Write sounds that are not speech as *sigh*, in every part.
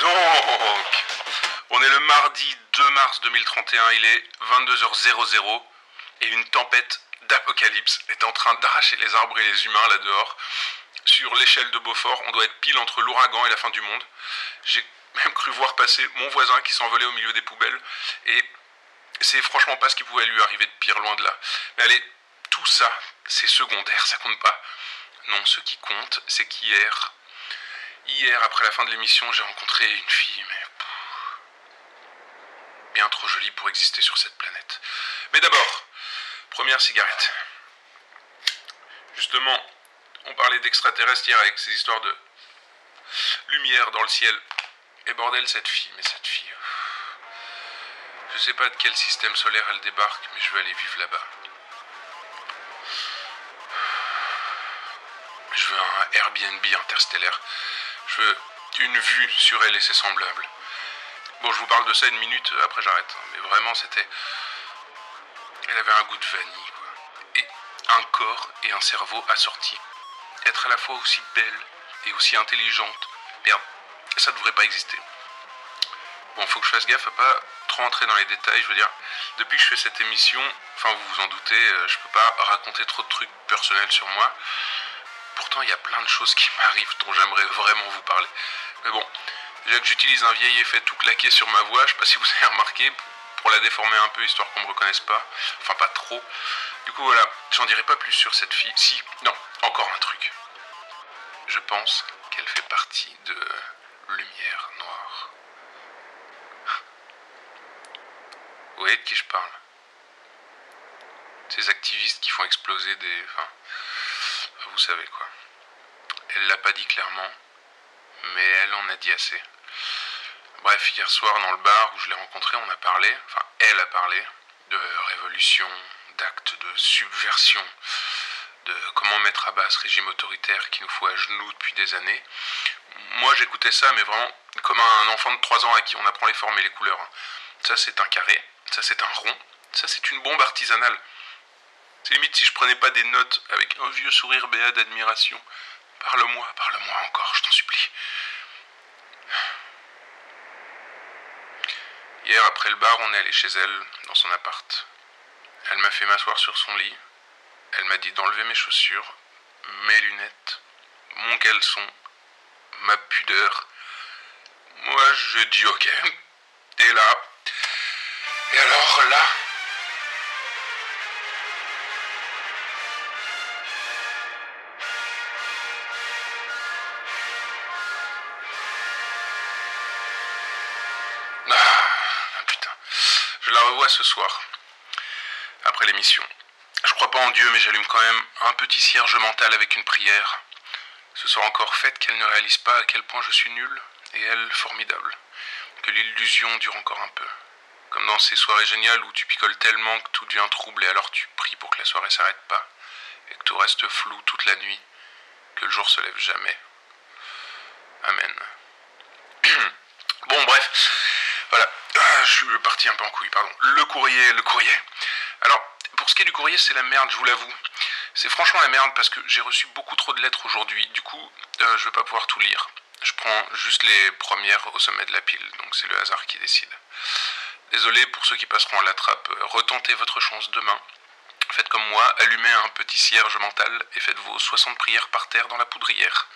donc, on est le mardi 2 mars 2031, il est 22h00 et une tempête d'apocalypse est en train d'arracher les arbres et les humains là dehors. Sur l'échelle de Beaufort, on doit être pile entre l'ouragan et la fin du monde. J'ai même cru voir passer mon voisin qui s'envolait au milieu des poubelles et c'est franchement pas ce qui pouvait lui arriver de pire loin de là. Mais allez, tout ça, c'est secondaire, ça compte pas. Non, ce qui compte, c'est qu'hier, hier, après la fin de l'émission, j'ai rencontré une fille, mais bien trop jolie pour exister sur cette planète. Mais d'abord, première cigarette. Justement, on parlait d'extraterrestres hier avec ces histoires de lumière dans le ciel. Et bordel, cette fille, mais cette fille. Je sais pas de quel système solaire elle débarque, mais je veux aller vivre là-bas. Je veux un Airbnb interstellaire. Je veux une vue sur elle et ses semblables. Bon, je vous parle de ça une minute, après j'arrête. Mais vraiment, c'était. Elle avait un goût de vanille, quoi. Et un corps et un cerveau assortis. Être à la fois aussi belle et aussi intelligente. Merde, ça devrait pas exister. Bon, faut que je fasse gaffe à pas trop entrer dans les détails. Je veux dire, depuis que je fais cette émission, enfin vous vous en doutez, euh, je peux pas raconter trop de trucs personnels sur moi. Pourtant, il y a plein de choses qui m'arrivent dont j'aimerais vraiment vous parler. Mais bon, déjà que j'utilise un vieil effet tout claqué sur ma voix, je sais pas si vous avez remarqué, pour la déformer un peu histoire qu'on me reconnaisse pas. Enfin, pas trop. Du coup, voilà, j'en dirai pas plus sur cette fille. Si, non, encore un truc. Je pense qu'elle fait partie de Lumière Noire. Vous voyez de qui je parle? Ces activistes qui font exploser des... Enfin, vous savez quoi. Elle l'a pas dit clairement, mais elle en a dit assez. Bref, hier soir dans le bar où je l'ai rencontrée, on a parlé, enfin elle a parlé, de révolution, d'actes de subversion, de comment mettre à bas ce régime autoritaire qui nous fout à genoux depuis des années. Moi j'écoutais ça, mais vraiment comme un enfant de 3 ans à qui on apprend les formes et les couleurs. Ça c'est un carré, ça c'est un rond, ça c'est une bombe artisanale. C'est limite si je prenais pas des notes avec un vieux sourire béat d'admiration. Parle-moi, parle-moi encore, je t'en supplie. Hier, après le bar, on est allé chez elle, dans son appart. Elle m'a fait m'asseoir sur son lit. Elle m'a dit d'enlever mes chaussures, mes lunettes, mon caleçon, ma pudeur. Moi, je dis ok. Et là. Et alors là. Je la revois ce soir. Après l'émission. Je crois pas en Dieu, mais j'allume quand même un petit cierge mental avec une prière. Ce soir encore fait qu'elle ne réalise pas à quel point je suis nul, et elle formidable. Que l'illusion dure encore un peu. Comme dans ces soirées géniales où tu picoles tellement que tout devient trouble et alors tu pries pour que la soirée s'arrête pas, et que tout reste flou toute la nuit, que le jour se lève jamais. Amen. *clears throat* bon, bref, voilà. Ah, je suis parti un peu en couille, pardon. Le courrier, le courrier. Alors, pour ce qui est du courrier, c'est la merde, je vous l'avoue. C'est franchement la merde parce que j'ai reçu beaucoup trop de lettres aujourd'hui. Du coup, euh, je vais pas pouvoir tout lire. Je prends juste les premières au sommet de la pile, donc c'est le hasard qui décide. Désolé pour ceux qui passeront à la trappe. Retentez votre chance demain. Faites comme moi, allumez un petit cierge mental et faites vos 60 prières par terre dans la poudrière.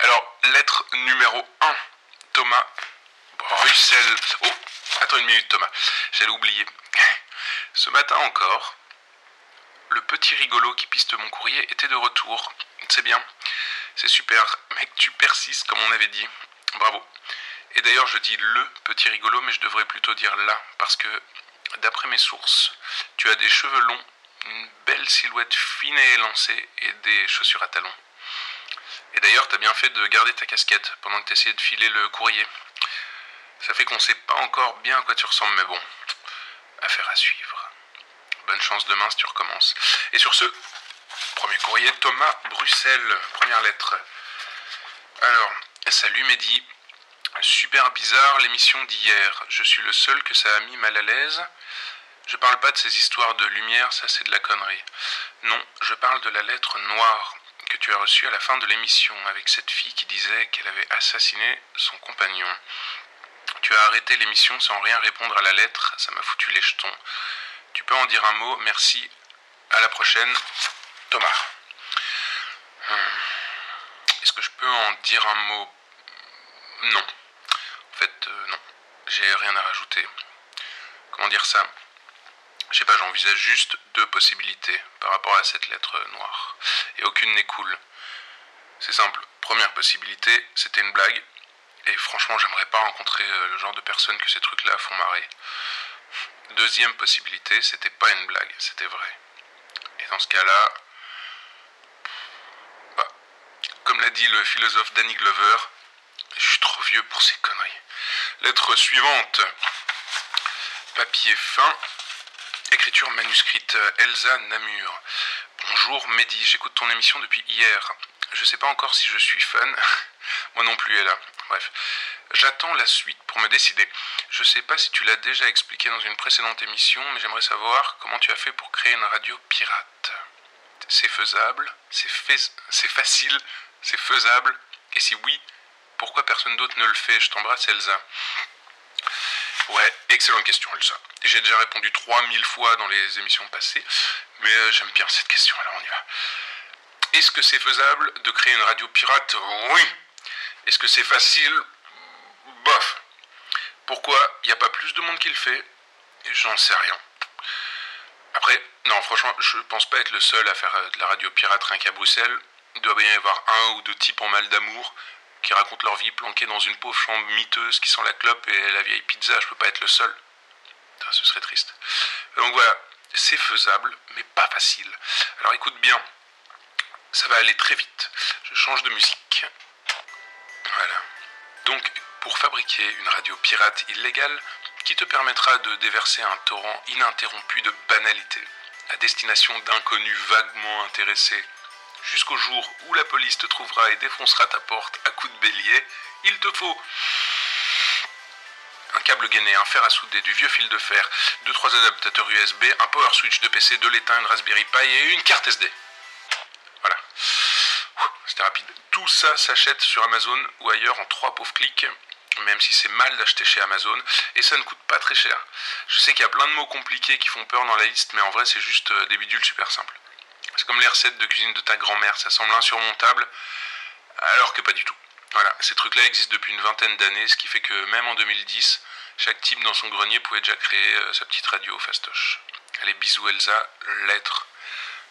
Alors, lettre numéro 1. Thomas Bruxelles. Oh, attends une minute Thomas, j'allais oublier. Ce matin encore, le petit rigolo qui piste mon courrier était de retour. C'est bien. C'est super. Mec, tu persistes comme on avait dit. Bravo. Et d'ailleurs, je dis le petit rigolo, mais je devrais plutôt dire là, parce que, d'après mes sources, tu as des cheveux longs, une belle silhouette fine et élancée, et des chaussures à talons. Et d'ailleurs, t'as bien fait de garder ta casquette pendant que t'essayais de filer le courrier. Ça fait qu'on sait pas encore bien à quoi tu ressembles, mais bon, affaire à suivre. Bonne chance demain si tu recommences. Et sur ce, premier courrier, Thomas Bruxelles, première lettre. Alors, salut Mehdi. Super bizarre l'émission d'hier. Je suis le seul que ça a mis mal à l'aise. Je parle pas de ces histoires de lumière, ça c'est de la connerie. Non, je parle de la lettre noire que tu as reçue à la fin de l'émission avec cette fille qui disait qu'elle avait assassiné son compagnon. Tu as arrêté l'émission sans rien répondre à la lettre, ça m'a foutu les jetons. Tu peux en dire un mot, merci. À la prochaine, Thomas. Hmm. Est-ce que je peux en dire un mot? Non. En fait, euh, non. J'ai rien à rajouter. Comment dire ça? Je sais pas, j'envisage juste deux possibilités par rapport à cette lettre noire. Et aucune n'est cool. C'est simple. Première possibilité, c'était une blague. Franchement, j'aimerais pas rencontrer euh, le genre de personnes que ces trucs-là font marrer. Deuxième possibilité, c'était pas une blague, c'était vrai. Et dans ce cas-là, bah, comme l'a dit le philosophe Danny Glover, je suis trop vieux pour ces conneries. Lettre suivante. Papier fin. Écriture manuscrite Elsa Namur. Bonjour Mehdi, j'écoute ton émission depuis hier. Je sais pas encore si je suis fan. *laughs* Moi non plus, elle là. Bref. J'attends la suite pour me décider. Je sais pas si tu l'as déjà expliqué dans une précédente émission, mais j'aimerais savoir comment tu as fait pour créer une radio pirate. C'est faisable, c'est c'est facile, c'est faisable, et si oui, pourquoi personne d'autre ne le fait? Je t'embrasse Elsa. Ouais, excellente question Elsa. J'ai déjà répondu 3000 fois dans les émissions passées, mais euh, j'aime bien cette question, alors on y va. Est-ce que c'est faisable de créer une radio pirate? Oui. Est-ce que c'est facile Bof. Pourquoi il n'y a pas plus de monde qui le fait J'en sais rien. Après, non, franchement, je pense pas être le seul à faire euh, de la radio pirate rien qu'à Bruxelles. Il doit bien y avoir un ou deux types en mal d'amour qui racontent leur vie planquée dans une pauvre chambre miteuse qui sent la clope et la vieille pizza. Je peux pas être le seul. ce serait triste. Donc voilà, c'est faisable, mais pas facile. Alors écoute bien, ça va aller très vite. Je change de musique. Voilà. Donc, pour fabriquer une radio pirate illégale qui te permettra de déverser un torrent ininterrompu de banalité à destination d'inconnus vaguement intéressés, jusqu'au jour où la police te trouvera et défoncera ta porte à coups de bélier, il te faut un câble gainé, un fer à souder, du vieux fil de fer, deux trois adaptateurs USB, un power switch de PC, de l'étain, une Raspberry Pi et une carte SD. Rapide. Tout ça s'achète sur Amazon ou ailleurs en trois pauvres clics, même si c'est mal d'acheter chez Amazon, et ça ne coûte pas très cher. Je sais qu'il y a plein de mots compliqués qui font peur dans la liste, mais en vrai c'est juste euh, des bidules super simples. C'est comme les recettes de cuisine de ta grand-mère, ça semble insurmontable, alors que pas du tout. Voilà, ces trucs-là existent depuis une vingtaine d'années, ce qui fait que même en 2010, chaque type dans son grenier pouvait déjà créer euh, sa petite radio fastoche. Allez, bisous Elsa, lettre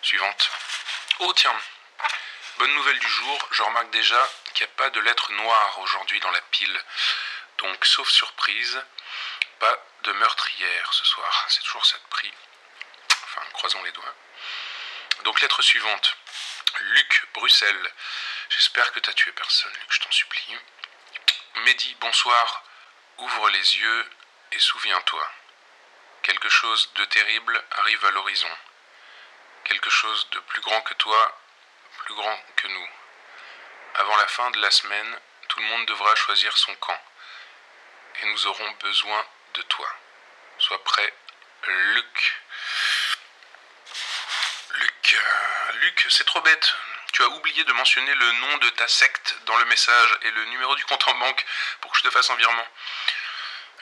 suivante. Oh tiens, bonne nouvelle du jour, je remarque déjà qu'il n'y a pas de lettre noire aujourd'hui dans la pile. Donc, sauf surprise, pas de meurtrière ce soir. C'est toujours ça de prix. Enfin, croisons les doigts. Donc, lettre suivante. Luc, Bruxelles. J'espère que tu as tué personne, Luc, je t'en supplie. Mehdi, bonsoir. Ouvre les yeux et souviens-toi. Quelque chose de terrible arrive à l'horizon. Quelque chose de plus grand que toi, plus grand que nous. Avant la fin de la semaine, tout le monde devra choisir son camp. Et nous aurons besoin de toi. Sois prêt, Luc. Luc, euh, Luc, c'est trop bête. Tu as oublié de mentionner le nom de ta secte dans le message et le numéro du compte en banque pour que je te fasse un virement.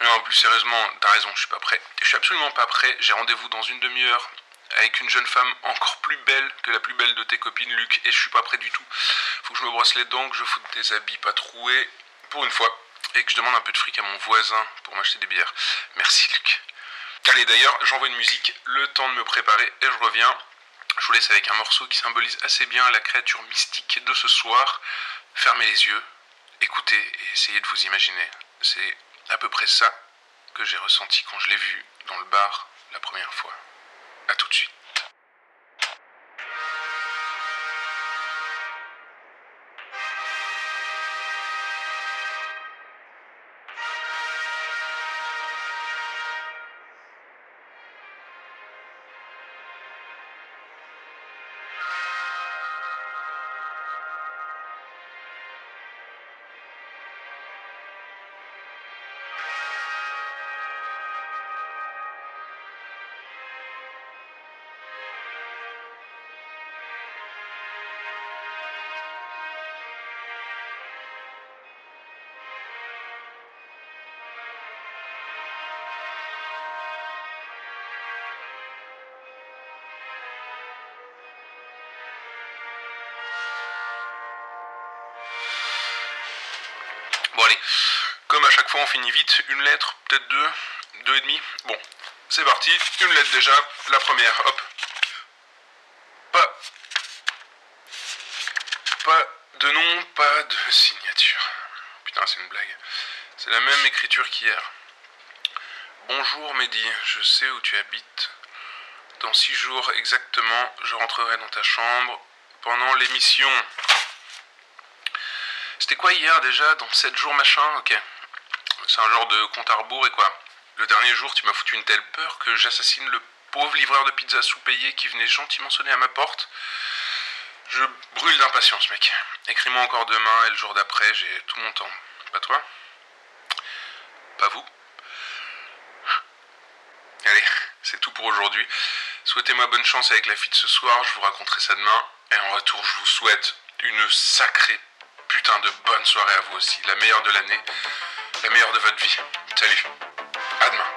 Non, plus sérieusement, t'as raison, je suis pas prêt. Je suis absolument pas prêt. J'ai rendez-vous dans une demi-heure avec une jeune femme encore plus belle que la plus belle de tes copines, Luc, et je suis pas prêt du tout. Faut que je me brosse les dents, que je foute des habits pas troués, pour une fois, et que je demande un peu de fric à mon voisin pour m'acheter des bières. Merci, Luc. Allez, d'ailleurs, j'envoie une musique, le temps de me préparer, et je reviens. Je vous laisse avec un morceau qui symbolise assez bien la créature mystique de ce soir. Fermez les yeux, écoutez et essayez de vous imaginer. C'est à peu près ça que j'ai ressenti quand je l'ai vu dans le bar la première fois. A tout de suite. Allez, comme à chaque fois on finit vite, une lettre, peut-être deux, deux et demi. Bon, c'est parti, une lettre déjà, la première, hop. Pas. Pas de nom, pas de *laughs* signature. Putain, c'est une blague. C'est la même écriture qu'hier. Bonjour Mehdi, je sais où tu habites. Dans six jours exactement, je rentrerai dans ta chambre pendant l'émission. C'était quoi hier déjà Dans sept jours machin Ok. C'est un genre de compte à rebours et quoi Le dernier jour, tu m'as foutu une telle peur que j'assassine le pauvre livreur de pizza sous-payé qui venait gentiment sonner à ma porte. Je brûle d'impatience, mec. Écris-moi encore demain et le jour d'après, j'ai tout mon temps. Pas toi Pas vous *laughs* Allez, c'est tout pour aujourd'hui. Souhaitez-moi bonne chance avec la fille de ce soir, je vous raconterai ça demain. Et en retour, je vous souhaite une sacrée putain de bonne soirée à vous aussi. La meilleure de l'année, la meilleure de votre vie. Salut, à demain.